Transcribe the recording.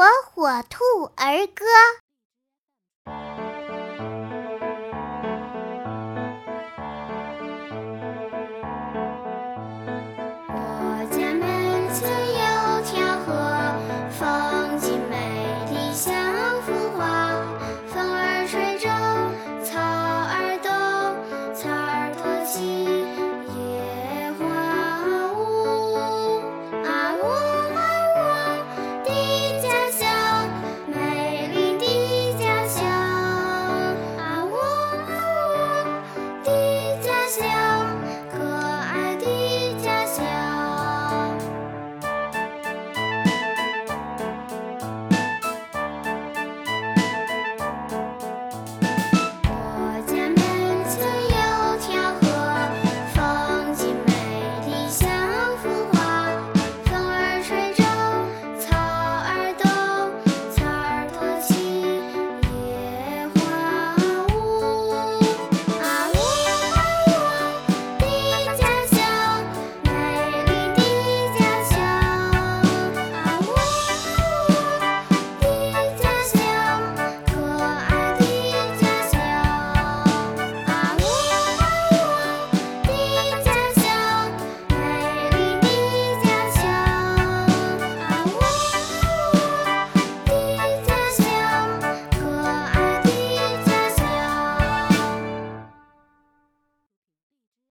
火火兔儿歌。